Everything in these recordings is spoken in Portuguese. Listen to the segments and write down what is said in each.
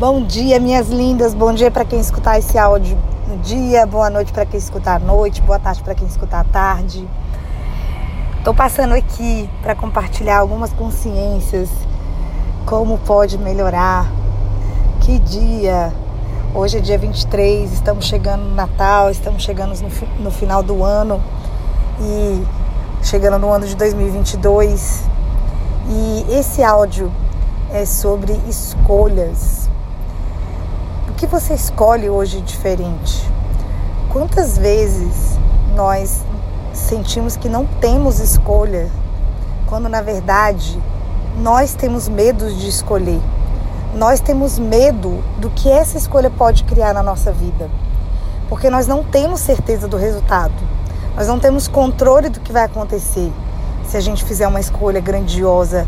Bom dia, minhas lindas. Bom dia para quem escutar esse áudio no dia, boa noite para quem escutar à noite, boa tarde para quem escutar à tarde. Estou passando aqui para compartilhar algumas consciências, como pode melhorar. Que dia! Hoje é dia 23, estamos chegando no Natal, estamos chegando no, no final do ano e chegando no ano de 2022. E esse áudio é sobre escolhas que você escolhe hoje diferente? Quantas vezes nós sentimos que não temos escolha, quando na verdade nós temos medo de escolher? Nós temos medo do que essa escolha pode criar na nossa vida, porque nós não temos certeza do resultado, nós não temos controle do que vai acontecer se a gente fizer uma escolha grandiosa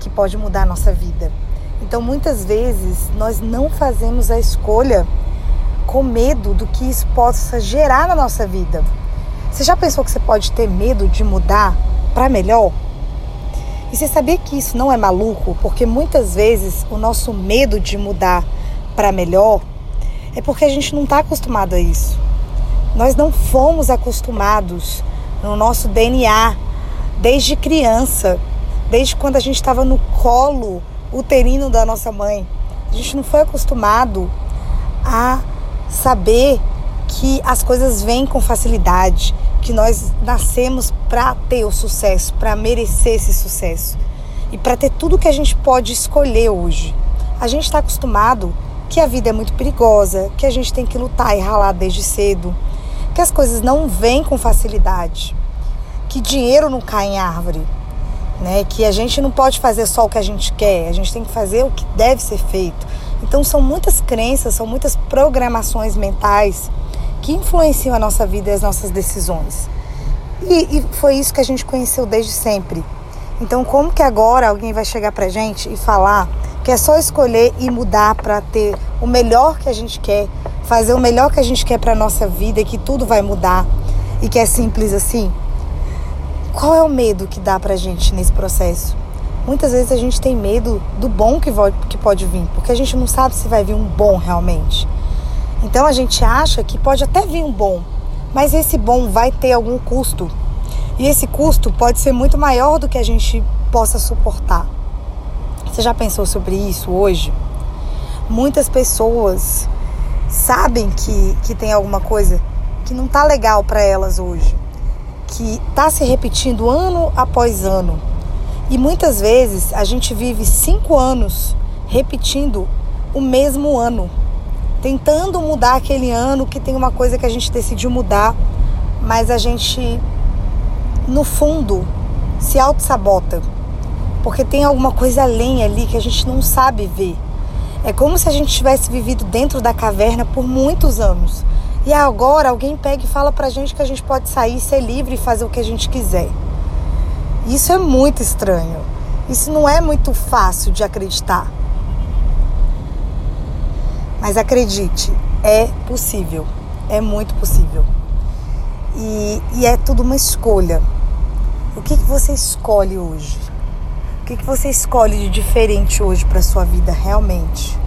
que pode mudar a nossa vida. Então, muitas vezes, nós não fazemos a escolha com medo do que isso possa gerar na nossa vida. Você já pensou que você pode ter medo de mudar para melhor? E você sabia que isso não é maluco? Porque muitas vezes o nosso medo de mudar para melhor é porque a gente não está acostumado a isso. Nós não fomos acostumados no nosso DNA desde criança, desde quando a gente estava no colo uterino da nossa mãe. A gente não foi acostumado a saber que as coisas vêm com facilidade, que nós nascemos para ter o sucesso, para merecer esse sucesso e para ter tudo que a gente pode escolher hoje. A gente está acostumado que a vida é muito perigosa, que a gente tem que lutar e ralar desde cedo, que as coisas não vêm com facilidade, que dinheiro não cai em árvore, né? Que a gente não pode fazer só o que a gente quer, a gente tem que fazer o que deve ser feito. Então são muitas crenças, são muitas programações mentais que influenciam a nossa vida e as nossas decisões. E, e foi isso que a gente conheceu desde sempre. Então como que agora alguém vai chegar pra gente e falar que é só escolher e mudar para ter o melhor que a gente quer, fazer o melhor que a gente quer para nossa vida e que tudo vai mudar e que é simples assim? Qual é o medo que dá pra gente nesse processo? Muitas vezes a gente tem medo do bom que, pode vir, porque a gente não sabe se vai vir um bom realmente. Então a gente acha que pode até vir um bom, mas esse bom vai ter algum custo. E esse custo pode ser muito maior do que a gente possa suportar. Você já pensou sobre isso hoje? Muitas pessoas sabem que, que tem alguma coisa que não tá legal para elas hoje que está se repetindo ano após ano. E muitas vezes a gente vive cinco anos repetindo o mesmo ano, tentando mudar aquele ano que tem uma coisa que a gente decidiu mudar, mas a gente, no fundo, se auto-sabota, porque tem alguma coisa além ali que a gente não sabe ver. É como se a gente tivesse vivido dentro da caverna por muitos anos e agora alguém pega e fala pra gente que a gente pode sair, ser livre e fazer o que a gente quiser. Isso é muito estranho. Isso não é muito fácil de acreditar. Mas acredite, é possível. É muito possível. E, e é tudo uma escolha. O que, que você escolhe hoje? O que, que você escolhe de diferente hoje para sua vida realmente?